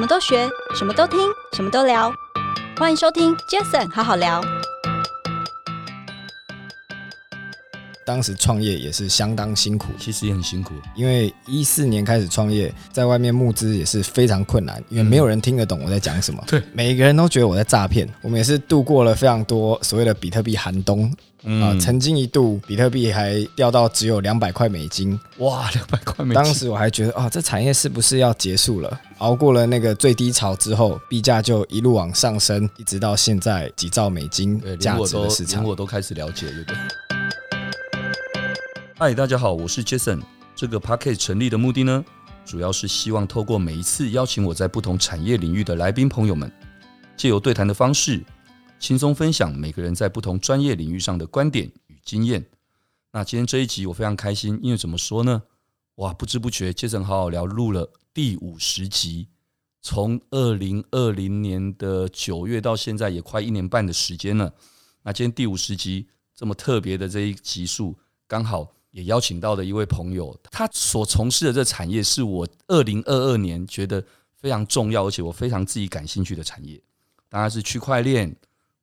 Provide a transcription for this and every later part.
什么都学，什么都听，什么都聊。欢迎收听 Jason 好好聊。当时创业也是相当辛苦，其实也很辛苦，因为一四年开始创业，在外面募资也是非常困难，因为没有人听得懂我在讲什么。对，每个人都觉得我在诈骗。我们也是度过了非常多所谓的比特币寒冬。嗯、呃，曾经一度比特币还掉到只有两百块美金，哇，两百块美金！当时我还觉得啊、哦，这产业是不是要结束了？熬过了那个最低潮之后，币价就一路往上升，一直到现在几兆美金价值的市场，我都开始了解了。对。嗨，大家好，我是 Jason。这个 Podcast 成立的目的呢，主要是希望透过每一次邀请我在不同产业领域的来宾朋友们，借由对谈的方式。轻松分享每个人在不同专业领域上的观点与经验。那今天这一集我非常开心，因为怎么说呢？哇，不知不觉，Jason 好好聊录了第五十集，从二零二零年的九月到现在也快一年半的时间了。那今天第五十集这么特别的这一集数，刚好也邀请到的一位朋友，他所从事的这产业是我二零二二年觉得非常重要，而且我非常自己感兴趣的产业，当然是区块链。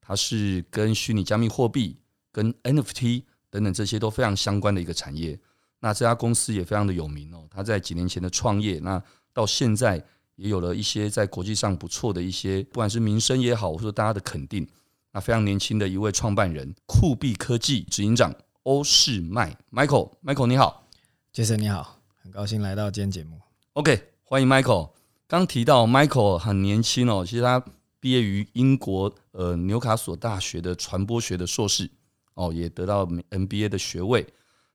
它是跟虚拟加密货币、跟 NFT 等等这些都非常相关的一个产业。那这家公司也非常的有名哦。它在几年前的创业，那到现在也有了一些在国际上不错的一些，不管是名声也好，或者大家的肯定。那非常年轻的一位创办人，酷币科技执行长欧仕迈 Michael，Michael 你好，Jason 你好，很高兴来到今天节目。OK，欢迎 Michael。刚提到 Michael 很年轻哦，其实他。毕业于英国呃纽卡索大学的传播学的硕士哦，也得到 MBA 的学位。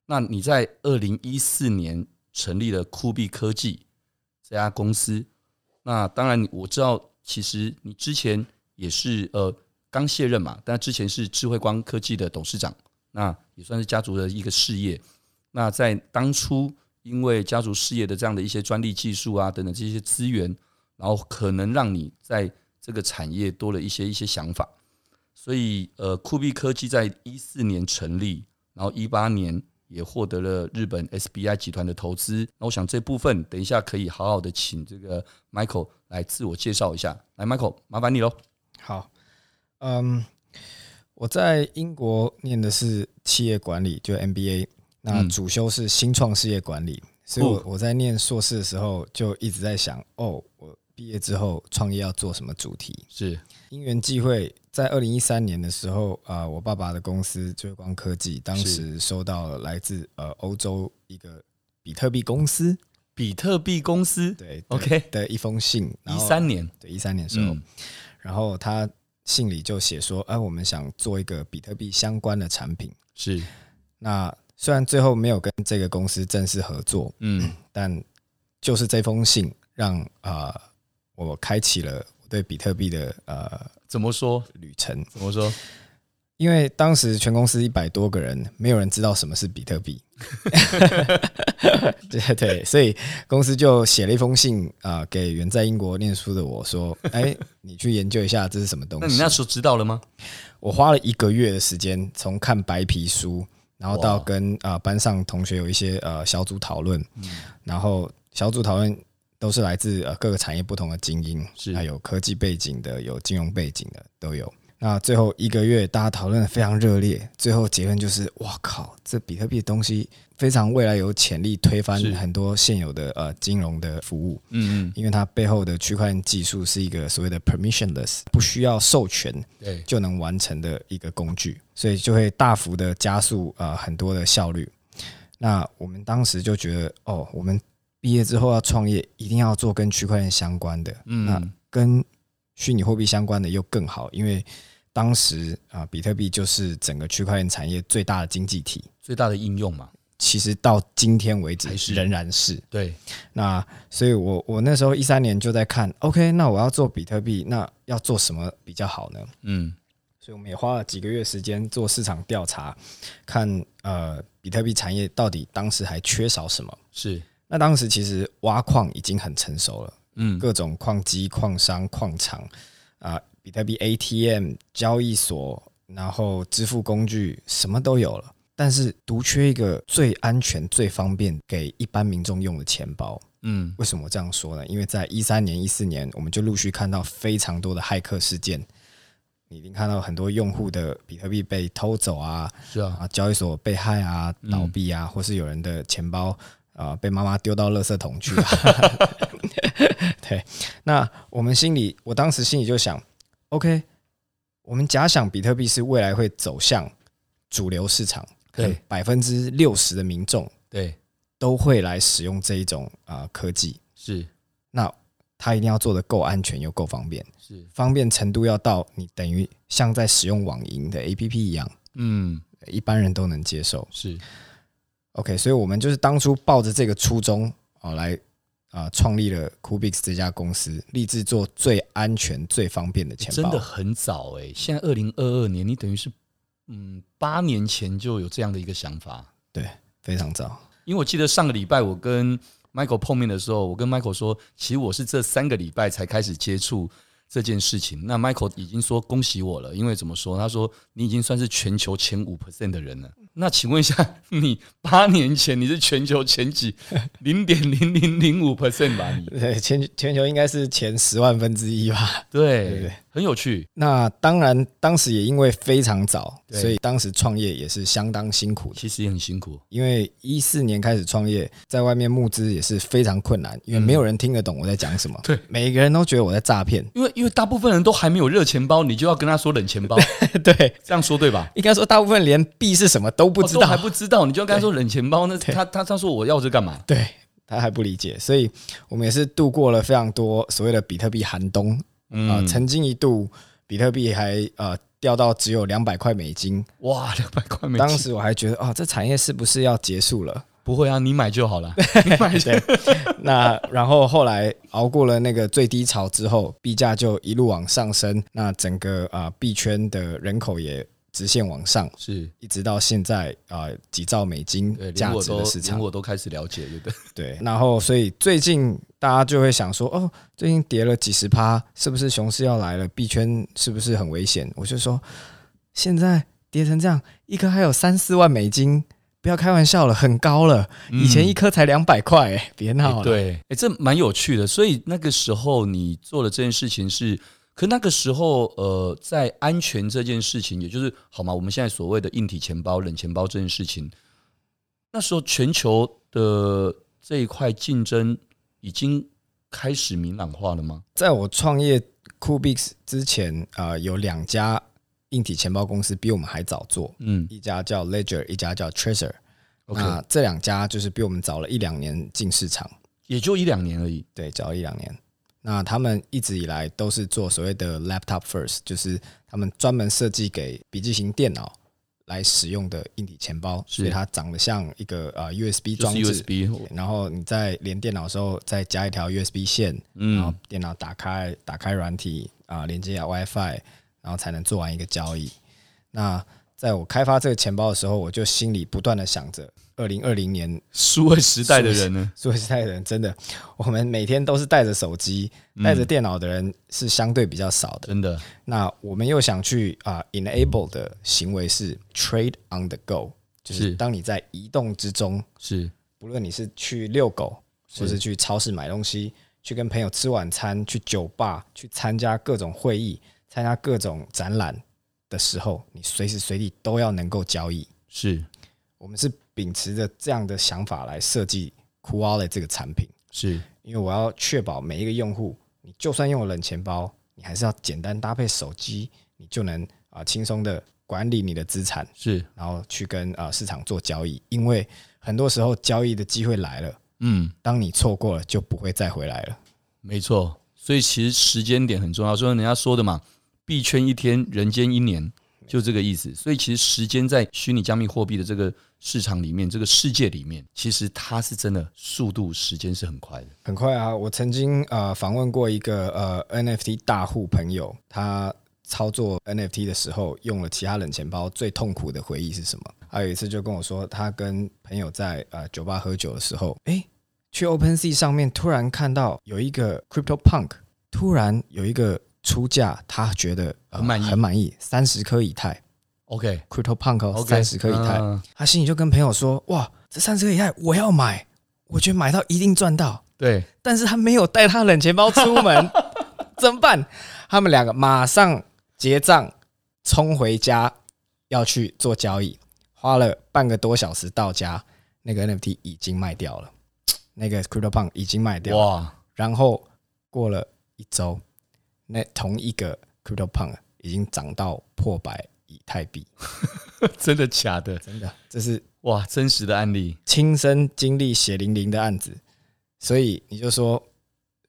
那你在二零一四年成立了酷币科技这家公司。那当然我知道，其实你之前也是呃刚卸任嘛，但之前是智慧光科技的董事长，那也算是家族的一个事业。那在当初因为家族事业的这样的一些专利技术啊等等这些资源，然后可能让你在这个产业多了一些一些想法，所以呃，酷币科技在一四年成立，然后一八年也获得了日本 SBI 集团的投资。那我想这部分等一下可以好好的请这个 Michael 来自我介绍一下。来，Michael，麻烦你喽。好，嗯，我在英国念的是企业管理，就 MBA，那主修是新创事业管理，所以我我在念硕士的时候就一直在想，哦，我。毕业之后创业要做什么主题？是。因缘际会，在二零一三年的时候啊、呃，我爸爸的公司追光科技当时收到了来自呃欧洲一个比特币公司，比特币公司对，OK。的一封信，一三年。对一三年的时候，嗯、然后他信里就写说，哎、呃，我们想做一个比特币相关的产品，是那虽然最后没有跟这个公司正式合作，嗯，但就是这封信让啊。呃我开启了我对比特币的呃怎么说旅程？怎么说？因为当时全公司一百多个人，没有人知道什么是比特币。对对，所以公司就写了一封信啊、呃，给远在英国念书的我说：“哎，你去研究一下这是什么东西。”那你那时候知道了吗？我花了一个月的时间，从看白皮书，然后到跟啊、呃、班上同学有一些呃小组讨论，嗯、然后小组讨论。都是来自呃各个产业不同的精英，是还有科技背景的，有金融背景的都有。那最后一个月，大家讨论的非常热烈，最后结论就是：哇靠，这比特币的东西非常未来有潜力推翻很多现有的呃金融的服务。嗯嗯，因为它背后的区块链技术是一个所谓的 permissionless，不需要授权对就能完成的一个工具，所以就会大幅的加速呃很多的效率。那我们当时就觉得，哦，我们。毕业之后要创业，一定要做跟区块链相关的。嗯，那跟虚拟货币相关的又更好，因为当时啊，比特币就是整个区块链产业最大的经济体，最大的应用嘛。其实到今天为止，仍然是对。那所以我我那时候一三年就在看，OK，那我要做比特币，那要做什么比较好呢？嗯，所以我们也花了几个月时间做市场调查，看呃比特币产业到底当时还缺少什么？是。那当时其实挖矿已经很成熟了，嗯，各种矿机、矿商、矿场啊，比特币 ATM、交易所，然后支付工具什么都有了，但是独缺一个最安全、最方便给一般民众用的钱包。嗯，为什么我这样说呢？因为在一三年、一四年，我们就陆续看到非常多的骇客事件。你已经看到很多用户的比特币被偷走啊，是啊，啊，交易所被害啊，倒闭啊，嗯、或是有人的钱包啊、呃、被妈妈丢到垃圾桶去、啊。对，那我们心里，我当时心里就想，OK，我们假想比特币是未来会走向主流市场，对，百分之六十的民众，对，都会来使用这一种啊、呃、科技，是，那。它一定要做的够安全又够方便，是。方便程度要到你等于像在使用网银的 APP 一样，嗯，一般人都能接受。是。OK，所以我们就是当初抱着这个初衷哦来啊创立了 Kubix 这家公司，立志做最安全、最方便的钱包。真的很早哎、欸，现在二零二二年，你等于是嗯八年前就有这样的一个想法，对，非常早。因为我记得上个礼拜我跟 Michael 碰面的时候，我跟 Michael 说，其实我是这三个礼拜才开始接触这件事情。那 Michael 已经说恭喜我了，因为怎么说？他说你已经算是全球前五 percent 的人了。那请问一下，你八年前你是全球前几 零点零零零五 percent 吧？你对，全全球应该是前十万分之一吧？对对对。很有趣。那当然，当时也因为非常早，所以当时创业也是相当辛苦。其实也很辛苦，因为一四年开始创业，在外面募资也是非常困难，因为没有人听得懂我在讲什么。对，每个人都觉得我在诈骗。因为因为大部分人都还没有热钱包，你就要跟他说冷钱包。对，这样说对吧？应该说大部分连币是什么都不知道，还不知道，你就要跟他说冷钱包。那他他他说我要这干嘛？对，他还不理解，所以我们也是度过了非常多所谓的比特币寒冬。嗯，曾经一度。比特币还呃掉到只有两百块美金，哇，两百块美金！当时我还觉得啊、哦，这产业是不是要结束了？不会啊，你买就好了，你买就。那然后后来熬过了那个最低潮之后，币价就一路往上升，那整个啊币圈的人口也。直线往上，是一直到现在啊、呃，几兆美金价值的市场，我都开始了解，对不对？对，然后所以最近大家就会想说，哦，最近跌了几十趴，是不是熊市要来了？币圈是不是很危险？我就说，现在跌成这样，一颗还有三四万美金，不要开玩笑了，很高了。以前一颗才两百块，哎，别闹了。对，哎，这蛮有趣的。所以那个时候你做的这件事情是。可那个时候，呃，在安全这件事情，也就是好吗？我们现在所谓的硬体钱包、冷钱包这件事情，那时候全球的这一块竞争已经开始明朗化了吗？在我创业 Cubix 之前，呃，有两家硬体钱包公司比我们还早做，嗯，一家叫 Ledger，一家叫 Trezor。Okay 那这两家就是比我们早了一两年进市场，也就一两年而已。对，早一两年。那他们一直以来都是做所谓的 laptop first，就是他们专门设计给笔记型电脑来使用的硬体钱包，是所以它长得像一个呃 USB 装置，USB，然后你在连电脑的时候再加一条 USB 线，嗯，然后电脑打开打开软体啊、呃，连接下 WiFi，然后才能做完一个交易。那在我开发这个钱包的时候，我就心里不断的想着。二零二零年数位时代的人呢？数位 时代的人真的，我们每天都是带着手机、带着电脑的人是相对比较少的。真的。那我们又想去啊，enable 的行为是 trade on the go，就是当你在移动之中，是不论你是去遛狗，或是去超市买东西，去跟朋友吃晚餐，去酒吧，去参加各种会议，参加各种展览的时候，你随时随地都要能够交易。是我们是。秉持着这样的想法来设计 Coolwallet 这个产品，是因为我要确保每一个用户，你就算用了冷钱包，你还是要简单搭配手机，你就能啊轻松的管理你的资产，是然后去跟啊市场做交易。因为很多时候交易的机会来了，嗯，当你错过了，就不会再回来了。没错，所以其实时间点很重要，所以人家说的嘛，币圈一天，人间一年。就这个意思，所以其实时间在虚拟加密货币的这个市场里面，这个世界里面，其实它是真的速度时间是很快的，很快啊！我曾经呃访问过一个呃 NFT 大户朋友，他操作 NFT 的时候用了其他冷钱包，最痛苦的回忆是什么？还有一次就跟我说，他跟朋友在呃酒吧喝酒的时候，诶，去 OpenSea 上面突然看到有一个 CryptoPunk，突然有一个。出价，他觉得很满意，很满意，三十颗以太，OK，Crypto Punk，三十颗以太，他心里就跟朋友说：“哇，这三十颗以太我要买，我觉得买到一定赚到。”对。对，但是他没有带他冷钱包出门，怎么办？他们两个马上结账，冲回家要去做交易，花了半个多小时到家，那个 NFT 已经卖掉了，那个 CryptoPunk 已经卖掉了。哇！然后过了一周，那同一个 CryptoPunk 已经涨到破百以太币，真的假的？真的，这是哇，真实的案例，亲身经历血淋淋的案子。所以你就说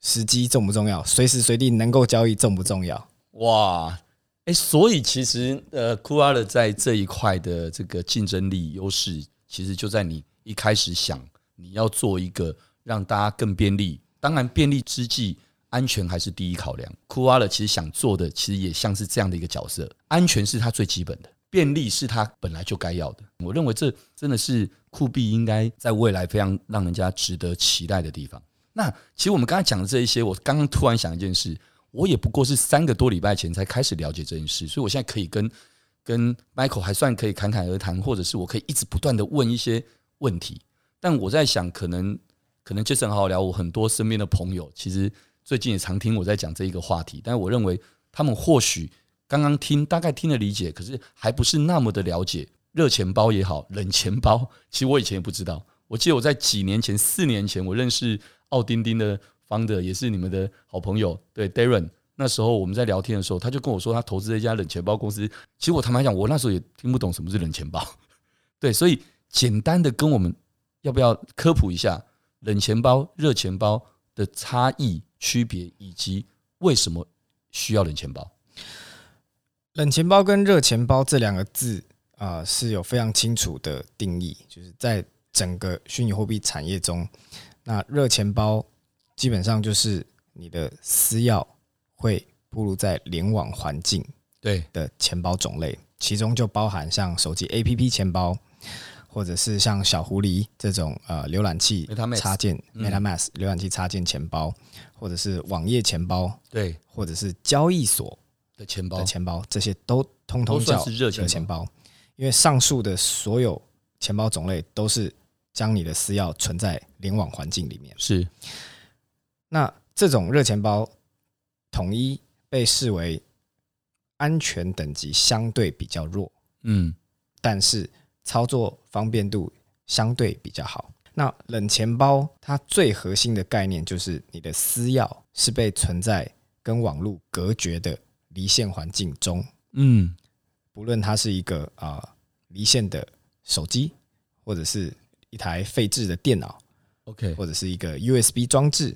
时机重不重要？随时随地能够交易重不重要？哇，哎，所以其实呃，Coolwallet 在这一块的这个竞争力优势，其实就在你一开始想你要做一个让大家更便利，当然便利之际，安全还是第一考量。Coolwallet 其实想做的，其实也像是这样的一个角色，安全是它最基本的，便利是它本来就该要的。我认为这真的是。酷币应该在未来非常让人家值得期待的地方。那其实我们刚才讲的这一些，我刚刚突然想一件事，我也不过是三个多礼拜前才开始了解这件事，所以我现在可以跟跟 Michael 还算可以侃侃而谈，或者是我可以一直不断的问一些问题。但我在想，可能可能 Jason 好好聊，我很多身边的朋友其实最近也常听我在讲这一个话题，但是我认为他们或许刚刚听大概听了理解，可是还不是那么的了解。热钱包也好，冷钱包，其实我以前也不知道。我记得我在几年前，四年前，我认识奥丁丁的 founder，也是你们的好朋友，对 Darren。那时候我们在聊天的时候，他就跟我说他投资了一家冷钱包公司。其实我坦白讲，我那时候也听不懂什么是冷钱包。对，所以简单的跟我们要不要科普一下冷钱包、热钱包的差异、区别，以及为什么需要冷钱包？冷钱包跟热钱包这两个字。啊、呃，是有非常清楚的定义，就是在整个虚拟货币产业中，那热钱包基本上就是你的私钥会暴露在联网环境对的钱包种类，其中就包含像手机 APP 钱包，或者是像小狐狸这种呃浏览器插件 MetaMask 浏览器插件钱包，或者是网页钱包，对，或者是交易所的钱包。的，钱包这些都通通叫热钱包。因为上述的所有钱包种类都是将你的私钥存在联网环境里面。是，那这种热钱包统一被视为安全等级相对比较弱，嗯，但是操作方便度相对比较好。那冷钱包它最核心的概念就是你的私钥是被存在跟网络隔绝的离线环境中，嗯。不论它是一个啊离线的手机，或者是一台废置的电脑，OK，或者是一个 USB 装置，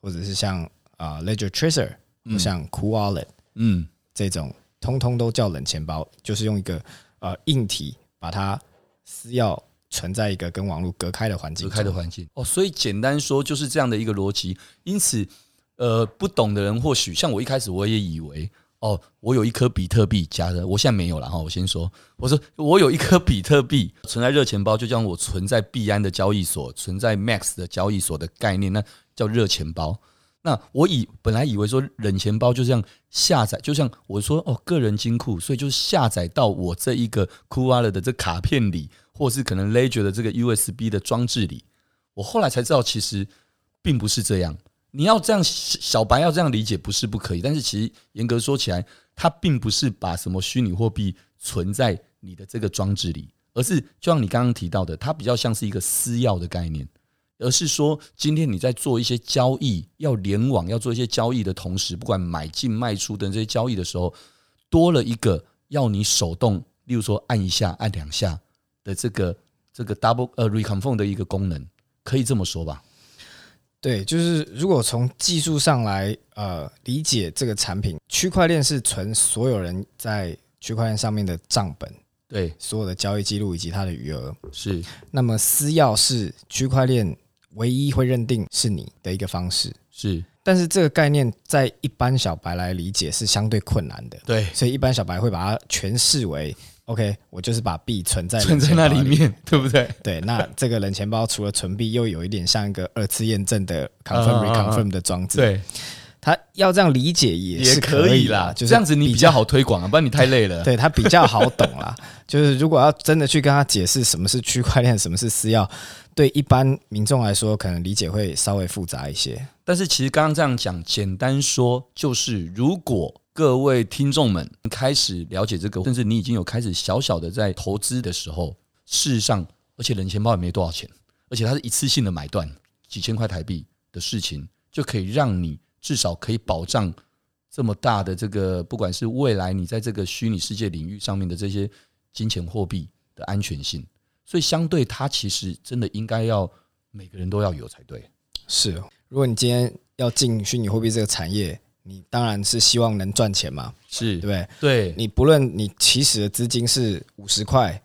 或者是像啊 Ledger Tracer，或像 Cool Wallet，嗯，这种通通都叫冷钱包，就是用一个呃硬体把它私钥存在一个跟网络隔开的环境，隔开的环境。哦，所以简单说就是这样的一个逻辑。因此，呃，不懂的人或许像我一开始我也以为。哦，我有一颗比特币假的，我现在没有了哈。我先说，我说我有一颗比特币存在热钱包，就像我存在币安的交易所、存在 Max 的交易所的概念，那叫热钱包。那我以本来以为说冷钱包就这样下载，就像我说哦，个人金库，所以就是下载到我这一个 c o o l e 的这卡片里，或是可能 Ledger 的这个 USB 的装置里。我后来才知道，其实并不是这样。你要这样，小白要这样理解不是不可以，但是其实严格说起来，它并不是把什么虚拟货币存在你的这个装置里，而是就像你刚刚提到的，它比较像是一个私钥的概念，而是说今天你在做一些交易，要联网要做一些交易的同时，不管买进卖出等这些交易的时候，多了一个要你手动，例如说按一下、按两下的这个这个 double 呃 reconfirm 的一个功能，可以这么说吧？对，就是如果从技术上来呃理解这个产品，区块链是存所有人在区块链上面的账本，对，所有的交易记录以及它的余额是。那么私钥是区块链唯一会认定是你的一个方式，是。但是这个概念在一般小白来理解是相对困难的，对，所以一般小白会把它诠释为。OK，我就是把币存在存在那里面，对不对？对，那这个冷钱包除了存币，又有一点像一个二次验证的 confirm reconfirm 的装置。对，他要这样理解也是可以啦，就是这样子你比较好推广啊，不然你太累了。对，它比较好懂啦，就是如果要真的去跟他解释什么是区块链，什么是私钥，对一般民众来说，可能理解会稍微复杂一些。但是其实刚刚这样讲，简单说就是，如果各位听众们开始了解这个，甚至你已经有开始小小的在投资的时候，事实上，而且冷钱包也没多少钱，而且它是一次性的买断几千块台币的事情，就可以让你至少可以保障这么大的这个，不管是未来你在这个虚拟世界领域上面的这些金钱货币的安全性。所以，相对它其实真的应该要每个人都要有才对。是，如果你今天要进虚拟货币这个产业，你当然是希望能赚钱嘛，是，对不对？对，你不论你起始的资金是五十块、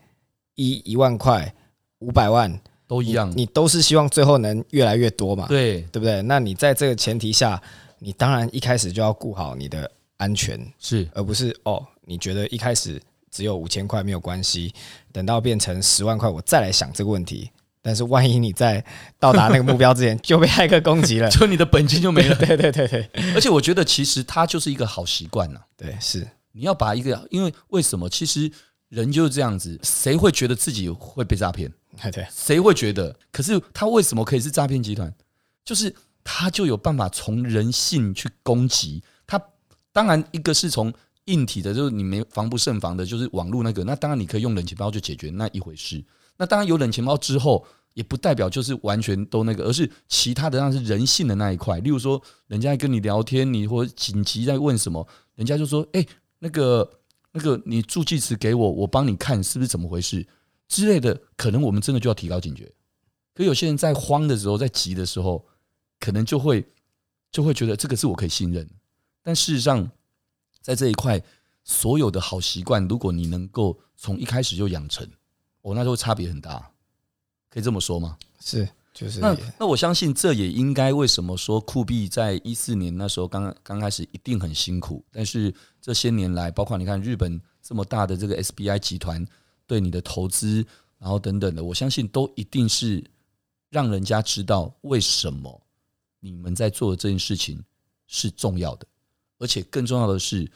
一一万块、五百万，都一样你，你都是希望最后能越来越多嘛，对，对不对？那你在这个前提下，你当然一开始就要顾好你的安全，是，而不是哦，你觉得一开始。只有五千块没有关系，等到变成十万块，我再来想这个问题。但是万一你在到达那个目标之前就被骇客攻击了，就你的本金就没了。对对对对，而且我觉得其实它就是一个好习惯呐。对，是你要把一个，因为为什么？其实人就是这样子，谁会觉得自己会被诈骗？对，谁会觉得？可是他为什么可以是诈骗集团？就是他就有办法从人性去攻击他。当然，一个是从。硬体的，就是你没防不胜防的，就是网络那个。那当然你可以用冷钱包就解决那一回事。那当然有冷钱包之后，也不代表就是完全都那个，而是其他的，那是人性的那一块。例如说，人家跟你聊天，你或紧急在问什么，人家就说：“哎，那个那个，你助记词给我，我帮你看是不是怎么回事之类的。”可能我们真的就要提高警觉。可有些人在慌的时候，在急的时候，可能就会就会觉得这个是我可以信任，但事实上。在这一块，所有的好习惯，如果你能够从一开始就养成，哦，那就会差别很大，可以这么说吗？是，就是那那我相信这也应该为什么说酷币在一四年那时候刚刚开始一定很辛苦，但是这些年来，包括你看日本这么大的这个 SBI 集团对你的投资，然后等等的，我相信都一定是让人家知道为什么你们在做的这件事情是重要的。而且更重要的是，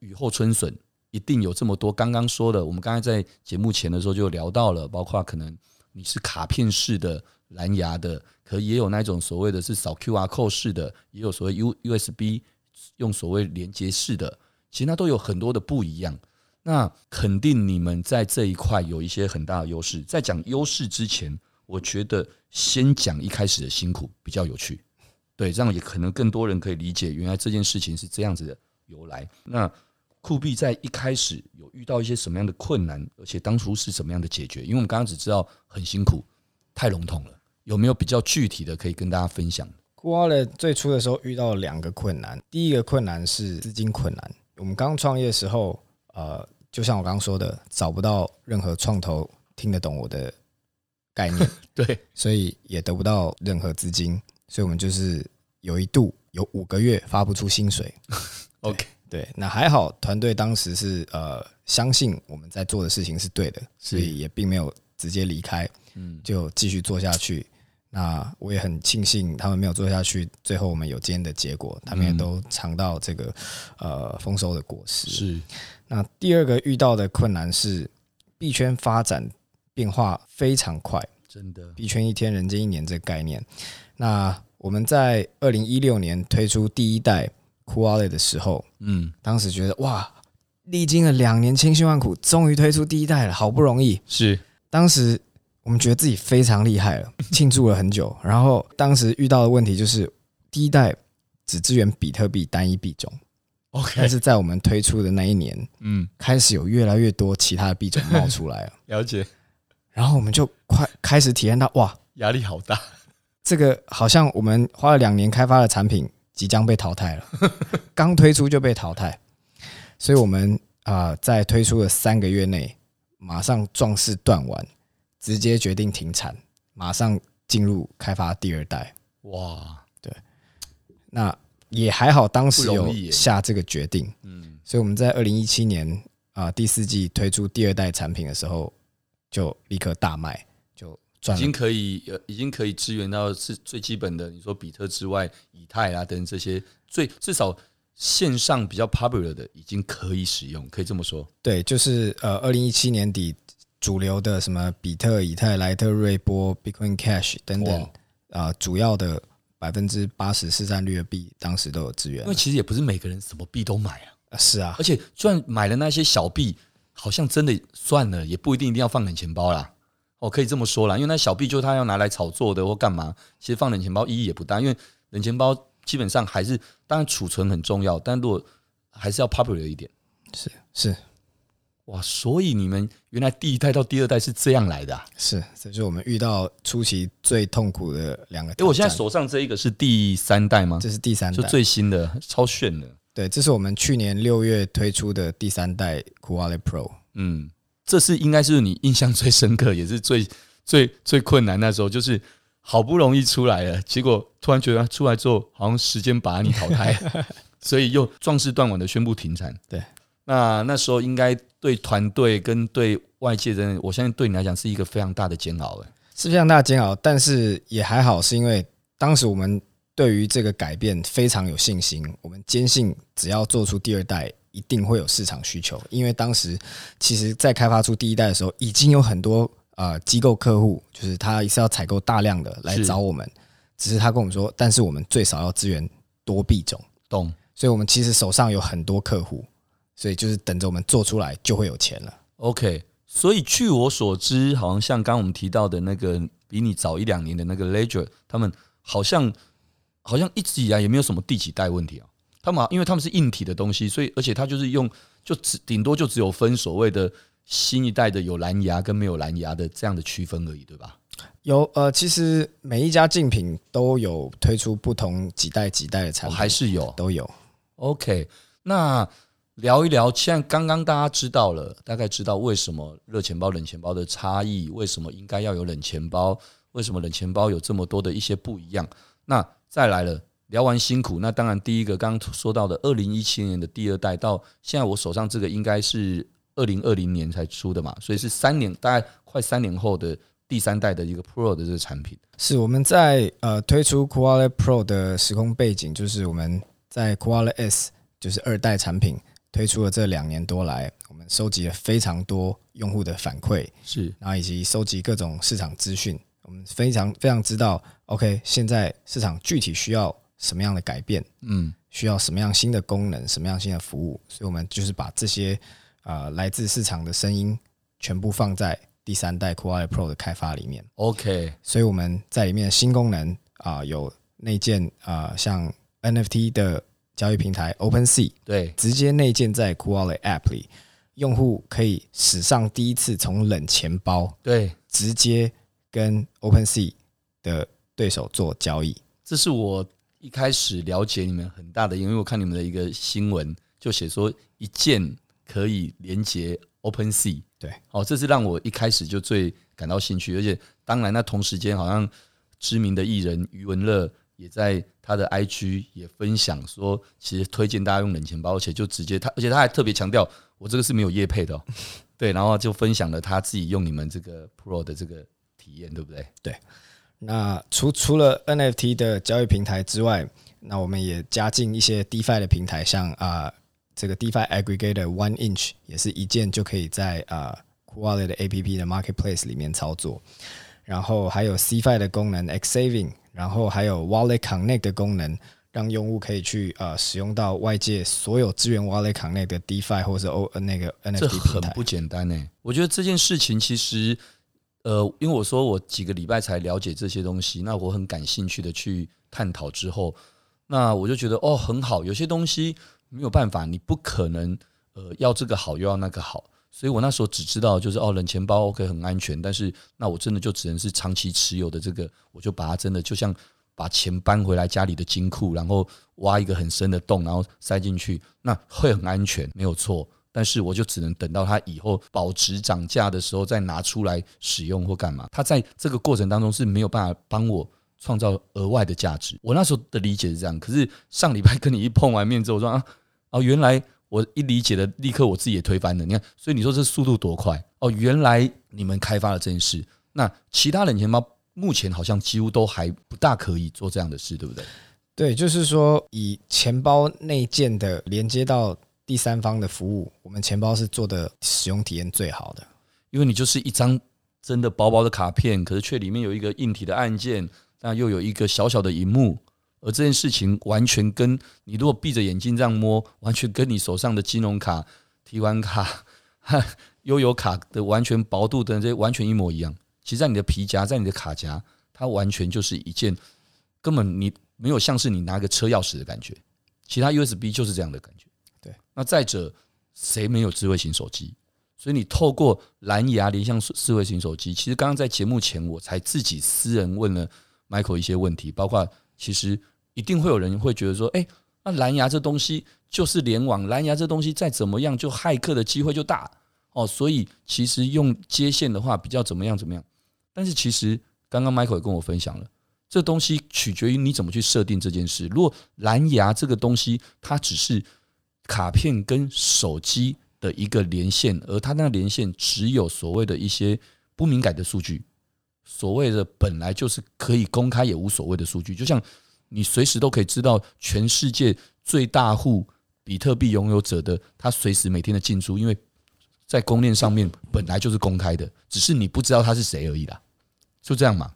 雨后春笋一定有这么多。刚刚说的，我们刚才在节目前的时候就聊到了，包括可能你是卡片式的蓝牙的，可也有那种所谓的是扫 QR code 式的，也有所谓 U USB 用所谓连接式的，其实它都有很多的不一样。那肯定你们在这一块有一些很大的优势。在讲优势之前，我觉得先讲一开始的辛苦比较有趣。对，这样也可能更多人可以理解，原来这件事情是这样子的由来。那酷币在一开始有遇到一些什么样的困难，而且当初是怎么样的解决？因为我们刚刚只知道很辛苦，太笼统了。有没有比较具体的可以跟大家分享？coolwallet 最初的时候遇到两个困难，第一个困难是资金困难。我们刚创业的时候，呃，就像我刚刚说的，找不到任何创投听得懂我的概念，对，所以也得不到任何资金。所以，我们就是有一度有五个月发不出薪水。OK，对，那还好，团队当时是呃相信我们在做的事情是对的，所以也并没有直接离开，嗯，就继续做下去。那我也很庆幸他们没有做下去，最后我们有今天的结果，他们也都尝到这个呃丰收的果实。是。那第二个遇到的困难是币圈发展变化非常快，真的，币圈一天人间一年这个概念。那我们在二零一六年推出第一代 coolwallet 的时候，嗯，当时觉得哇，历经了两年千辛万苦，终于推出第一代了，好不容易。是，当时我们觉得自己非常厉害了，庆祝了很久。然后当时遇到的问题就是，第一代只支援比特币单一币种，OK。但是在我们推出的那一年，嗯，开始有越来越多其他的币种冒出来了。了解。然后我们就快开始体验到，哇，压力好大。这个好像我们花了两年开发的产品即将被淘汰了，刚推出就被淘汰，所以我们啊在推出的三个月内，马上壮士断腕，直接决定停产，马上进入开发第二代。哇，对，那也还好，当时有下这个决定，嗯，所以我们在二零一七年啊第四季推出第二代产品的时候，就立刻大卖。已经可以呃，已经可以支援到是最基本的。你说比特之外，以太啊等这些最至少线上比较 popular 的，已经可以使用，可以这么说。对，就是呃，二零一七年底主流的什么比特、以太、莱特、瑞波、Bitcoin Cash 等等啊、呃，主要的百分之八十市占率的币，当时都有支援。因为其实也不是每个人什么币都买啊。啊是啊，而且就算买了那些小币，好像真的算了，也不一定一定要放冷钱包啦。我可以这么说啦，因为那小币就是他要拿来炒作的或干嘛，其实放冷钱包意义也不大，因为冷钱包基本上还是当然储存很重要，但如果还是要 popular 一点。是是。哇，所以你们原来第一代到第二代是这样来的啊？是，这就是我们遇到初期最痛苦的两个。哎，我现在手上这一个是第三代吗？这是第三代，就最新的，超炫的。对，这是我们去年六月推出的第三代 Cool Wallet Pro。嗯。这是应该是你印象最深刻，也是最 最最困难那时候，就是好不容易出来了，结果突然觉得出来之后，好像时间把你淘汰，所以又壮士断腕的宣布停产。对，那那时候应该对团队跟对外界的人，我相信对你来讲是一个非常大的煎熬，是非常大的煎熬，但是也还好，是因为当时我们对于这个改变非常有信心，我们坚信只要做出第二代。一定会有市场需求，因为当时其实，在开发出第一代的时候，已经有很多呃机构客户，就是他也是要采购大量的来找我们，只是他跟我们说，但是我们最少要支援多币种，懂？所以我们其实手上有很多客户，所以就是等着我们做出来就会有钱了。OK，所以据我所知，好像像刚刚我们提到的那个比你早一两年的那个 Ledger，他们好像好像一直以来也没有什么第几代问题啊。他们因为他们是硬体的东西，所以而且它就是用就只顶多就只有分所谓的新一代的有蓝牙跟没有蓝牙的这样的区分而已，对吧？有呃，其实每一家竞品都有推出不同几代几代的产品，还是有都有。OK，那聊一聊，现在刚刚大家知道了，大概知道为什么热钱包冷钱包的差异，为什么应该要有冷钱包，为什么冷钱包有这么多的一些不一样。那再来了。聊完辛苦，那当然第一个刚刚说到的二零一七年的第二代，到现在我手上这个应该是二零二零年才出的嘛，所以是三年，大概快三年后的第三代的一个 Pro 的这个产品。是我们在呃推出 Wallet Pro 的时空背景，就是我们在 Wallet S 就是二代产品推出了这两年多来，我们收集了非常多用户的反馈，是，然后以及收集各种市场资讯，我们非常非常知道，OK，现在市场具体需要。什么样的改变？嗯，需要什么样新的功能？什么样新的服务？所以，我们就是把这些啊、呃、来自市场的声音全部放在第三代 Cool Wallet Pro 的开发里面。OK，所以我们在里面的新功能啊、呃，有内建啊、呃，像 NFT 的交易平台 OpenSea，对，直接内建在 Cool Wallet App 里，用户可以史上第一次从冷钱包对直接跟 OpenSea 的对手做交易。这是我。一开始了解你们很大的，因为我看你们的一个新闻，就写说一键可以连接 OpenSea，对，哦，这是让我一开始就最感到兴趣，而且当然，那同时间好像知名的艺人余文乐也在他的 IG 也分享说，其实推荐大家用冷钱包，而且就直接他，而且他还特别强调，我这个是没有业配的，对，然后就分享了他自己用你们这个 Pro 的这个体验，对不对？对。那除除了 NFT 的交易平台之外，那我们也加进一些 DeFi 的平台，像啊、呃、这个 DeFi Aggregator One Inch 也是一键就可以在啊 Wallet 的 APP 的 Marketplace 里面操作，然后还有 CeFi 的功能 Xsaving，然后还有 Wallet Connect 的功能，让用户可以去啊、呃、使用到外界所有支援 Wallet Connect 的 DeFi 或者是 O 那个 NFT 平台，很不简单呢。我觉得这件事情其实。呃，因为我说我几个礼拜才了解这些东西，那我很感兴趣的去探讨之后，那我就觉得哦很好，有些东西没有办法，你不可能呃要这个好又要那个好，所以我那时候只知道就是哦冷钱包 OK 很安全，但是那我真的就只能是长期持有的这个，我就把它真的就像把钱搬回来家里的金库，然后挖一个很深的洞，然后塞进去，那会很安全，没有错。但是我就只能等到它以后保值涨价的时候再拿出来使用或干嘛。它在这个过程当中是没有办法帮我创造额外的价值。我那时候的理解是这样。可是上礼拜跟你一碰完面之后，说啊 哦，原来我一理解的立刻我自己也推翻了。你看，所以你说这速度多快哦？原来你们开发了这件事。那其他冷钱包目前好像几乎都还不大可以做这样的事，对不对？对，就是说以钱包内建的连接到。第三方的服务，我们钱包是做的使用体验最好的，因为你就是一张真的薄薄的卡片，可是却里面有一个硬体的按键，那又有一个小小的荧幕，而这件事情完全跟你如果闭着眼睛这样摸，完全跟你手上的金融卡、提款卡、悠游卡的完全薄度的这些完全一模一样。其实，在你的皮夹，在你的卡夹，它完全就是一件根本你没有像是你拿个车钥匙的感觉。其他 USB 就是这样的感觉。那再者，谁没有智慧型手机？所以你透过蓝牙连向智慧型手机，其实刚刚在节目前，我才自己私人问了 Michael 一些问题，包括其实一定会有人会觉得说，哎，那蓝牙这东西就是联网，蓝牙这东西再怎么样，就骇客的机会就大哦。所以其实用接线的话，比较怎么样怎么样。但是其实刚刚 Michael 也跟我分享了，这东西取决于你怎么去设定这件事。如果蓝牙这个东西，它只是卡片跟手机。的一个连线，而它那个连线只有所谓的一些不敏感的数据，所谓的本来就是可以公开也无所谓的数据，就像你随时都可以知道全世界最大户比特币拥有者的他随时每天的进出，因为在公链上面本来就是公开的，只是你不知道他是谁而已啦，就这样嘛。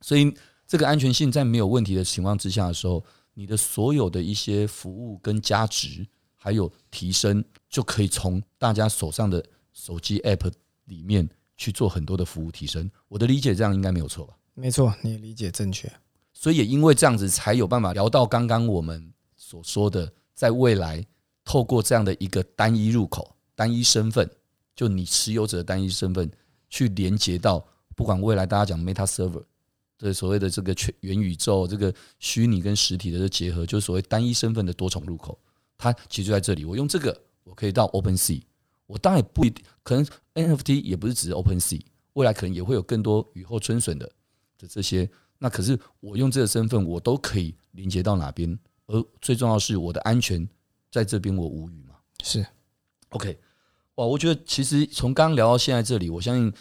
所以这个安全性在没有问题的情况之下的时候，你的所有的一些服务跟价值。还有提升，就可以从大家手上的手机 App 里面去做很多的服务提升。我的理解这样应该没有错吧？没错，你理解正确。所以也因为这样子，才有办法聊到刚刚我们所说的，在未来透过这样的一个单一入口、单一身份，就你持有者的单一身份，去连接到不管未来大家讲 Meta Server 的所谓的这个全元宇宙，这个虚拟跟实体的这结合，就是所谓单一身份的多重入口。它其实就在这里，我用这个，我可以到 OpenSea。我当然不一定，可能 NFT 也不是只是 OpenSea，未来可能也会有更多雨后春笋的的这些。那可是我用这个身份，我都可以连接到哪边？而最重要的是，我的安全在这边，我无语嘛。是 OK，哇，我觉得其实从刚刚聊到现在这里，我相信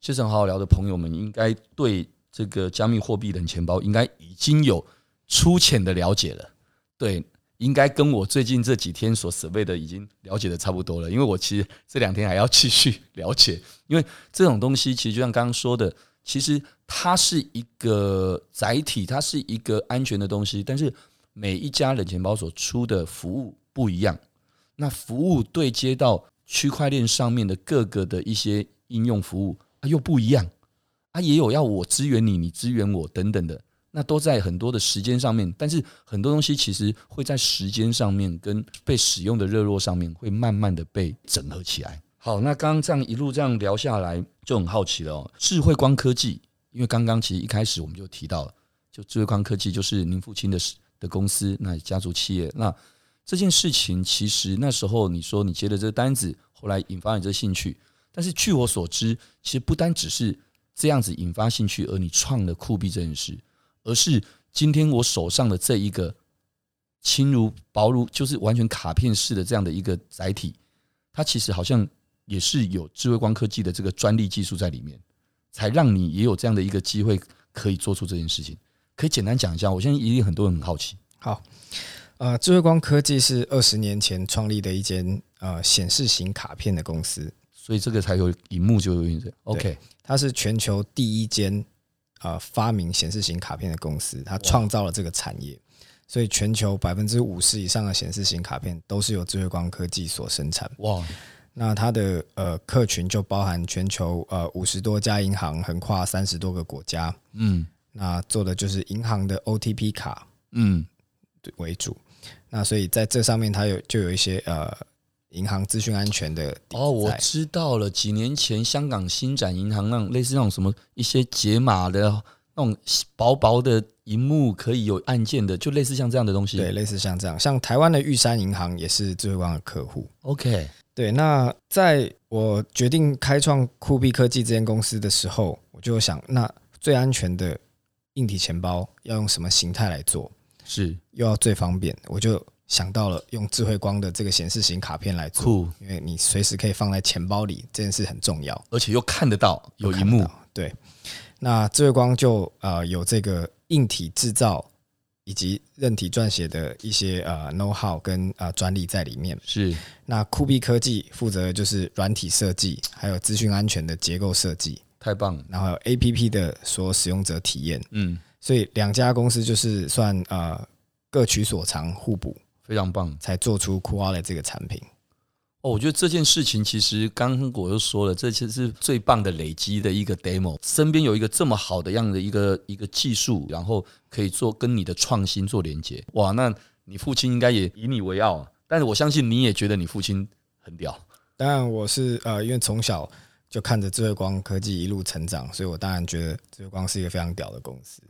杰森好好聊的朋友们，应该对这个加密货币冷钱包应该已经有粗浅的了解了。对。应该跟我最近这几天所准备的已经了解的差不多了，因为我其实这两天还要继续了解，因为这种东西其实就像刚刚说的，其实它是一个载体，它是一个安全的东西，但是每一家冷钱包所出的服务不一样，那服务对接到区块链上面的各个的一些应用服务啊又不一样，啊也有要我支援你，你支援我等等的。那都在很多的时间上面，但是很多东西其实会在时间上面跟被使用的热络上面，会慢慢的被整合起来。好，那刚刚这样一路这样聊下来，就很好奇了哦。智慧光科技，因为刚刚其实一开始我们就提到了，就智慧光科技就是您父亲的的公司，那家族企业。那这件事情其实那时候你说你接了这个单子，后来引发你这兴趣，但是据我所知，其实不单只是这样子引发兴趣，而你创了酷币这件事。而是今天我手上的这一个轻如薄如，就是完全卡片式的这样的一个载体，它其实好像也是有智慧光科技的这个专利技术在里面，才让你也有这样的一个机会可以做出这件事情。可以简单讲一下，我相信一定很多人很好奇。好，呃，智慧光科技是二十年前创立的一间呃显示型卡片的公司，所以这个才有荧幕就有印证。OK，它是全球第一间。呃，发明显示型卡片的公司，它创造了这个产业，所以全球百分之五十以上的显示型卡片都是由智慧光科技所生产。哇，那它的呃客群就包含全球呃五十多家银行，横跨三十多个国家。嗯，那做的就是银行的 OTP 卡，嗯，为主。那所以在这上面，它有就有一些呃。银行资讯安全的哦，我知道了。几年前，香港新展银行那种类似那种什么一些解码的那种薄薄的荧幕，可以有按键的，就类似像这样的东西。对，类似像这样。像台湾的玉山银行也是智慧光的客户。OK，对。那在我决定开创酷币科技这间公司的时候，我就想，那最安全的硬体钱包要用什么形态来做？是又要最方便，我就。想到了用智慧光的这个显示型卡片来做，因为你随时可以放在钱包里，这件事很重要，而且又看得到有一幕。对，那智慧光就呃有这个硬体制造以及韧体撰写的一些呃 know how 跟呃专利在里面。是，那酷比科技负责的就是软体设计，还有资讯安全的结构设计。太棒了，然后有 APP 的所有使用者体验。嗯，所以两家公司就是算呃各取所长，互补，非常棒，才做出 CoolWallet 这个产品。哦，我觉得这件事情其实刚刚我又说了，这其实是最棒的累积的一个 demo。身边有一个这么好的样的一个一个技术，然后可以做跟你的创新做连接。哇，那你父亲应该也以你为傲，但是我相信你也觉得你父亲很屌。当然，我是呃，因为从小就看着智慧光科技一路成长，所以我当然觉得智慧光是一个非常屌的公司。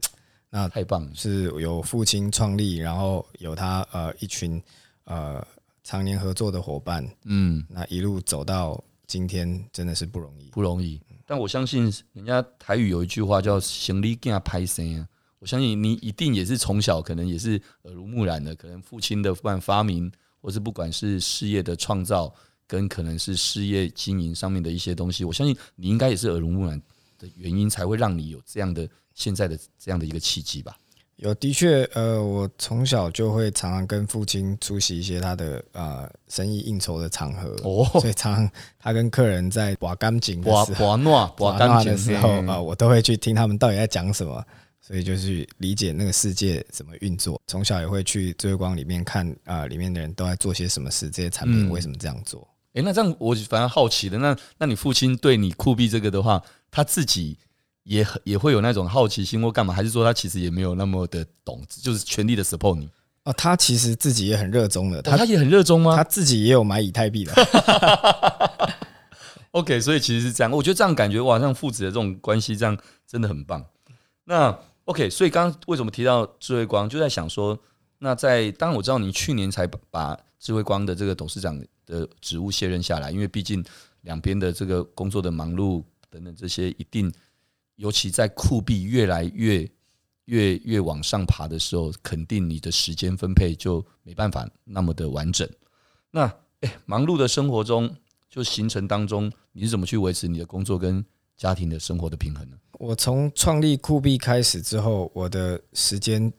那太棒了，是有父亲创立，然后有他呃一群呃。常年合作的伙伴，嗯，那一路走到今天真的是不容易，不容易。但我相信，人家台语有一句话叫“行李给他拍生”啊。我相信你一定也是从小可能也是耳濡目染的，可能父亲的不管发明，或是不管是事业的创造，跟可能是事业经营上面的一些东西，我相信你应该也是耳濡目染的原因，才会让你有这样的现在的这样的一个契机吧。有的确，呃，我从小就会常常跟父亲出席一些他的呃生意应酬的场合，哦，所以常常他跟客人在挖干净的时候，挖挖挖干净的时候啊，我都会去听他们到底在讲什么，所以就是理解那个世界怎么运作。从小也会去追光里面看啊，呃，里面的人都在做些什么事，这些产品为什么这样做？诶，那这样我反而好奇的，那那你父亲对你酷毙这个的话，他自己？也也会有那种好奇心或干嘛，还是说他其实也没有那么的懂，就是全力的 support 你哦。他其实自己也很热衷的，他、哦、他也很热衷吗？他自己也有买以太币的。OK，所以其实是这样，我觉得这样感觉哇，像父子的这种关系，这样真的很棒。那 OK，所以刚刚为什么提到智慧光，就在想说，那在当然我知道你去年才把智慧光的这个董事长的职务卸任下来，因为毕竟两边的这个工作的忙碌等等这些一定。尤其在酷币越来越越越往上爬的时候，肯定你的时间分配就没办法那么的完整。那诶，忙碌的生活中，就行程当中，你是怎么去维持你的工作跟家庭的生活的平衡呢？我从创立酷币开始之后，我的时间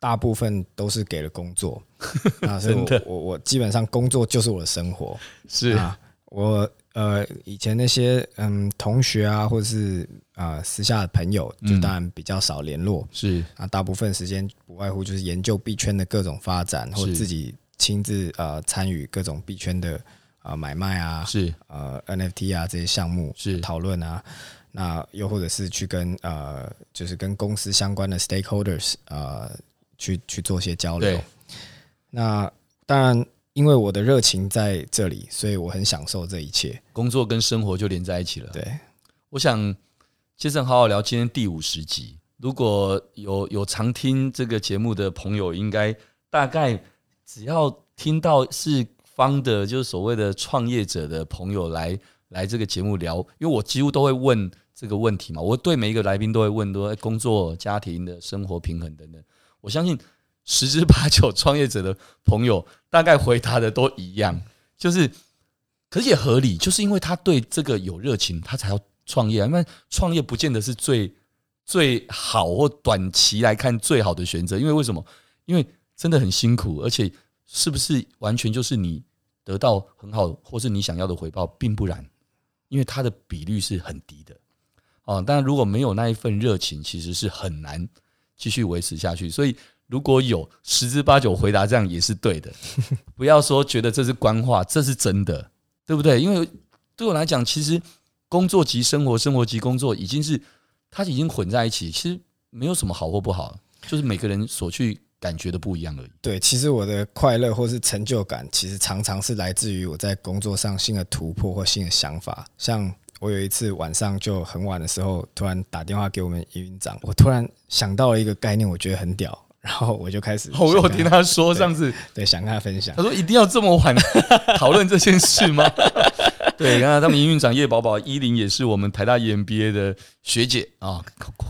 大部分都是给了工作。啊，所以我我我基本上工作就是我的生活。是啊，我。呃，以前那些嗯同学啊，或者是啊、呃、私下的朋友，就当然比较少联络。是啊，大部分时间不外乎就是研究币圈的各种发展，或自己亲自呃参与各种币圈的啊、呃、买卖啊，是呃 NFT 啊这些项目是讨论啊。那又或者是去跟呃就是跟公司相关的 stakeholders 啊、呃、去去做些交流。那当然。因为我的热情在这里，所以我很享受这一切。工作跟生活就连在一起了。对，我想杰森好好聊今天第五十集。如果有有常听这个节目的朋友，应该大概只要听到是 founder，就是所谓的创业者的朋友来来这个节目聊，因为我几乎都会问这个问题嘛。我对每一个来宾都会问，说工作、家庭的生活平衡等等。我相信。十之八九，创业者的朋友大概回答的都一样，就是，可是也合理，就是因为他对这个有热情，他才要创业啊。因为创业不见得是最最好或短期来看最好的选择，因为为什么？因为真的很辛苦，而且是不是完全就是你得到很好或是你想要的回报，并不然，因为它的比率是很低的哦。但如果没有那一份热情，其实是很难继续维持下去，所以。如果有十之八九回答这样也是对的，不要说觉得这是官话，这是真的，对不对？因为对我来讲，其实工作及生活，生活及工作，已经是它已经混在一起，其实没有什么好或不好，就是每个人所去感觉的不一样而已。对，其实我的快乐或是成就感，其实常常是来自于我在工作上新的突破或新的想法。像我有一次晚上就很晚的时候，突然打电话给我们营运长，我突然想到了一个概念，我觉得很屌。然后我就开始，我有听他说上次，对，想跟他分享。他说一定要这么晚 讨论这件事吗？对，然后他们营运长叶宝宝依林也是我们台大 EMBA 的学姐啊，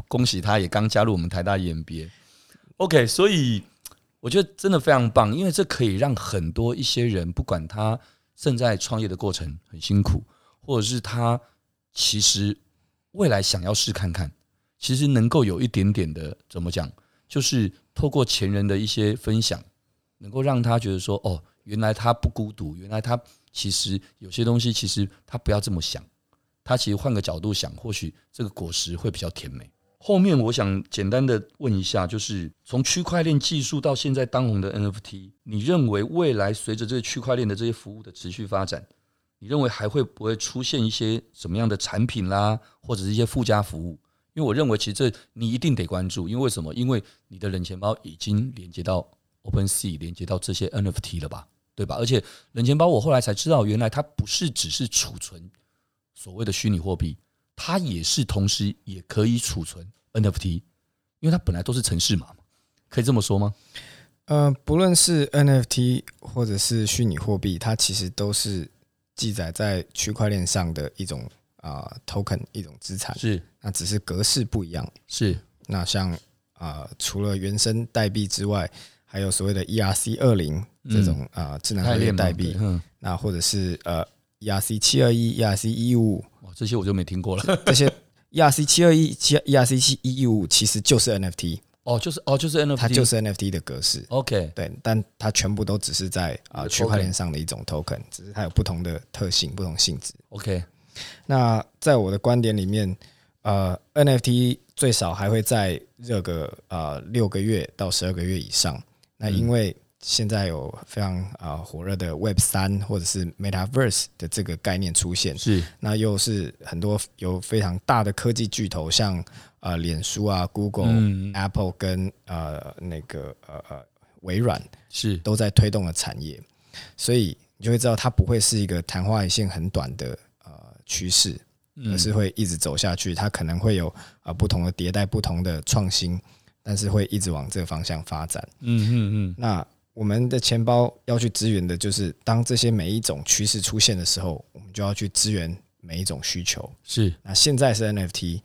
恭喜她也刚加入我们台大 EMBA。OK，所以我觉得真的非常棒，因为这可以让很多一些人，不管他正在创业的过程很辛苦，或者是他其实未来想要试看看，其实能够有一点点的怎么讲？就是透过前人的一些分享，能够让他觉得说，哦，原来他不孤独，原来他其实有些东西，其实他不要这么想，他其实换个角度想，或许这个果实会比较甜美。后面我想简单的问一下，就是从区块链技术到现在当红的 NFT，你认为未来随着这个区块链的这些服务的持续发展，你认为还会不会出现一些什么样的产品啦，或者是一些附加服务？因为我认为其实这你一定得关注，因为什么？因为你的冷钱包已经连接到 OpenSea，连接到这些 NFT 了吧，对吧？而且冷钱包我后来才知道，原来它不是只是储存所谓的虚拟货币。它也是同时也可以储存 NFT，因为它本来都是城市码嘛，可以这么说吗？呃，不论是 NFT 或者是虚拟货币，它其实都是记载在区块链上的一种啊、呃、token 一种资产，是那只是格式不一样。是那像啊、呃，除了原生代币之外，还有所谓的 ERC 二零这种啊、嗯呃、智能合约代币，嗯，那或者是呃 ERC 七二一、ERC 一五五。这些我就没听过了。这些 ERC 七二一、七 ERC 七一一五其实就是 NFT 哦，就是哦，就是 NFT，它就是 NFT 的格式。OK，对，但它全部都只是在啊区块链上的一种 token，只是它有不同的特性、不同性质。OK，那在我的观点里面，呃，NFT 最少还会再热个呃六个月到十二个月以上。那因为、嗯现在有非常啊火热的 Web 三或者是 Metaverse 的这个概念出现，是。那又是很多有非常大的科技巨头，像呃脸书啊、Google、嗯、Apple 跟呃那个呃呃微软是。都在推动的产业，所以你就会知道它不会是一个昙花一现很短的呃趋势，而是会一直走下去。它可能会有啊不同的迭代、不同的创新，但是会一直往这个方向发展。嗯嗯嗯，那。我们的钱包要去支援的，就是当这些每一种趋势出现的时候，我们就要去支援每一种需求。是，那现在是 NFT，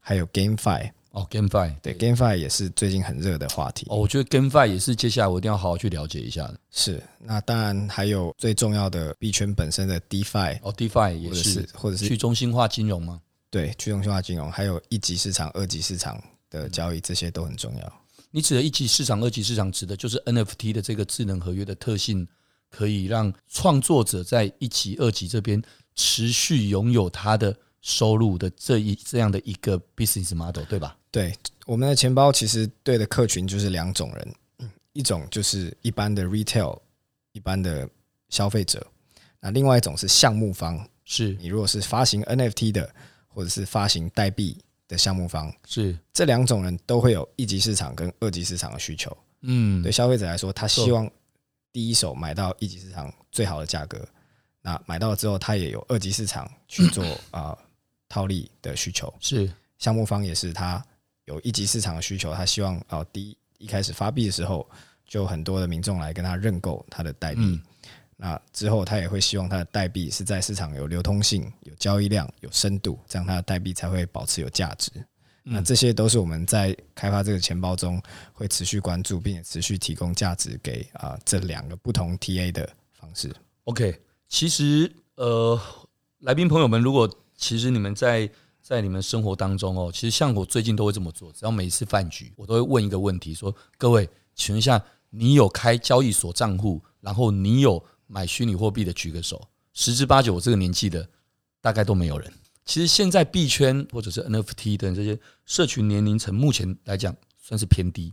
还有 GameFi 哦，GameFi 对，对，GameFi 也是最近很热的话题。哦，我觉得 GameFi 也是接下来我一定要好好去了解一下的。是，那当然还有最重要的币圈本身的 DeFi 哦，DeFi 也是，或者是去中心化金融吗？对，去中心化金融，还有一级市场、二级市场的交易，这些都很重要。你指的一级市场、二级市场，指的就是 NFT 的这个智能合约的特性，可以让创作者在一级、二级这边持续拥有他的收入的这一这样的一个 business model，对吧？对，我们的钱包其实对的客群就是两种人，一种就是一般的 retail，一般的消费者，那另外一种是项目方，是你如果是发行 NFT 的，或者是发行代币。的项目方是这两种人都会有一级市场跟二级市场的需求。嗯，对消费者来说，他希望第一手买到一级市场最好的价格。那买到了之后，他也有二级市场去做 啊、呃、套利的需求。是项目方也是，他有一级市场的需求，他希望啊、呃、第一一开始发币的时候，就很多的民众来跟他认购他的代币。嗯那之后，他也会希望他的代币是在市场有流通性、有交易量、有深度，这样他的代币才会保持有价值。那这些都是我们在开发这个钱包中会持续关注，并且持续提供价值给啊这两个不同 TA 的方式。OK，其实呃，来宾朋友们，如果其实你们在在你们生活当中哦，其实像我最近都会这么做，只要每一次饭局，我都会问一个问题：说各位，请问一下，你有开交易所账户，然后你有买虚拟货币的举个手，十之八九我这个年纪的大概都没有人。其实现在币圈或者是 NFT 等这些社群年龄层，目前来讲算是偏低。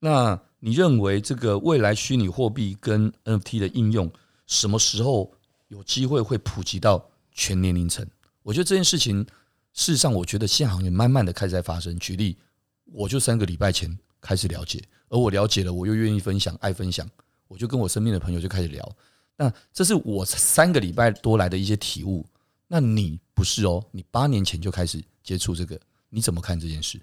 那你认为这个未来虚拟货币跟 NFT 的应用，什么时候有机会会普及到全年龄层？我觉得这件事情，事实上我觉得现在好像也慢慢的开始在发生。举例，我就三个礼拜前开始了解，而我了解了，我又愿意分享，爱分享。我就跟我身边的朋友就开始聊，那这是我三个礼拜多来的一些体悟。那你不是哦？你八年前就开始接触这个，你怎么看这件事？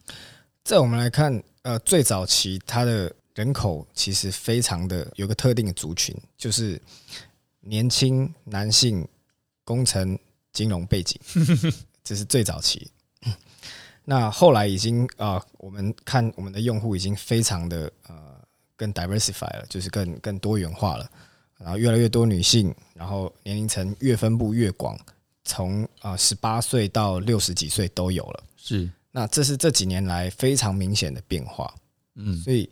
在我们来看，呃，最早期它的人口其实非常的有个特定的族群，就是年轻男性、工程、金融背景，这是最早期。那后来已经啊、呃，我们看我们的用户已经非常的呃。更 diversify 了，就是更更多元化了，然后越来越多女性，然后年龄层越分布越广，从啊十八岁到六十几岁都有了。是，那这是这几年来非常明显的变化。嗯，所以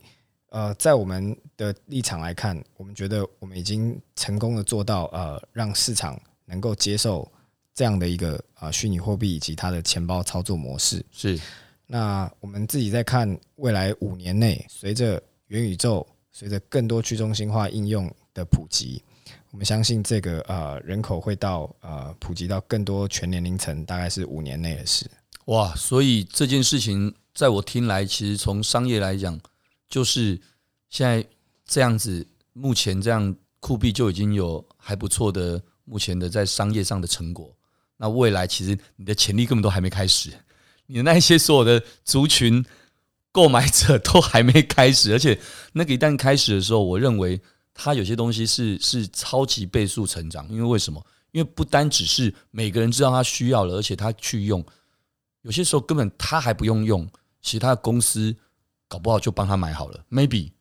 呃，在我们的立场来看，我们觉得我们已经成功的做到呃，让市场能够接受这样的一个啊虚拟货币以及它的钱包操作模式。是，那我们自己在看未来五年内，随着元宇宙，随着更多去中心化应用的普及。我们相信这个呃人口会到呃普及到更多全年龄层，大概是五年内的事。哇，所以这件事情在我听来，其实从商业来讲，就是现在这样子，目前这样酷币就已经有还不错的目前的在商业上的成果。那未来其实你的潜力根本都还没开始，你的那些所有的族群购买者都还没开始，而且那个一旦开始的时候，我认为。它有些东西是是超级倍数成长，因为为什么？因为不单只是每个人知道他需要了，而且他去用，有些时候根本他还不用用，其他的公司搞不好就帮他买好了，maybe，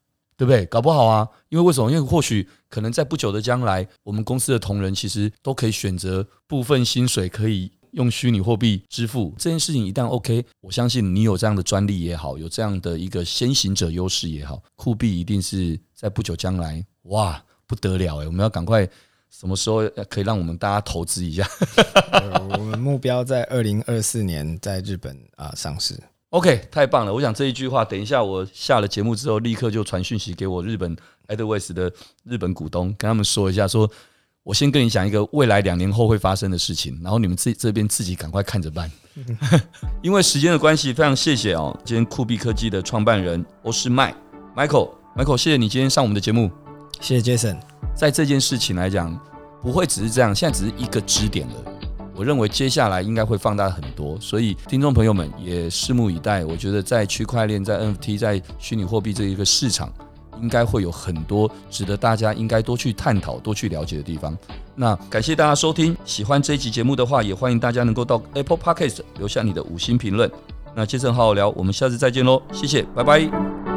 对不对？搞不好啊，因为为什么？因为或许可能在不久的将来，我们公司的同仁其实都可以选择部分薪水可以用虚拟货币支付。这件事情一旦 OK，我相信你有这样的专利也好，有这样的一个先行者优势也好，酷币一定是在不久将来。哇，不得了哎！我们要赶快，什么时候可以让我们大家投资一下？我们目标在二零二四年在日本啊上市。OK，太棒了！我想这一句话，等一下我下了节目之后，立刻就传讯息给我日本 Edelweiss 的日本股东，跟他们说一下说，我先跟你讲一个未来两年后会发生的事情，然后你们自己这边自己赶快看着办。因为时间的关系，非常谢谢哦，今天酷币科技的创办人欧仕迈 Michael，Michael，谢谢你今天上我们的节目。谢谢 Jason，在这件事情来讲，不会只是这样，现在只是一个支点了。我认为接下来应该会放大很多，所以听众朋友们也拭目以待。我觉得在区块链、在 NFT、在虚拟货币这一个市场，应该会有很多值得大家应该多去探讨、多去了解的地方。那感谢大家收听，喜欢这一集节目的话，也欢迎大家能够到 Apple Podcast 留下你的五星评论。那接着好好聊，我们下次再见喽，谢谢，拜拜。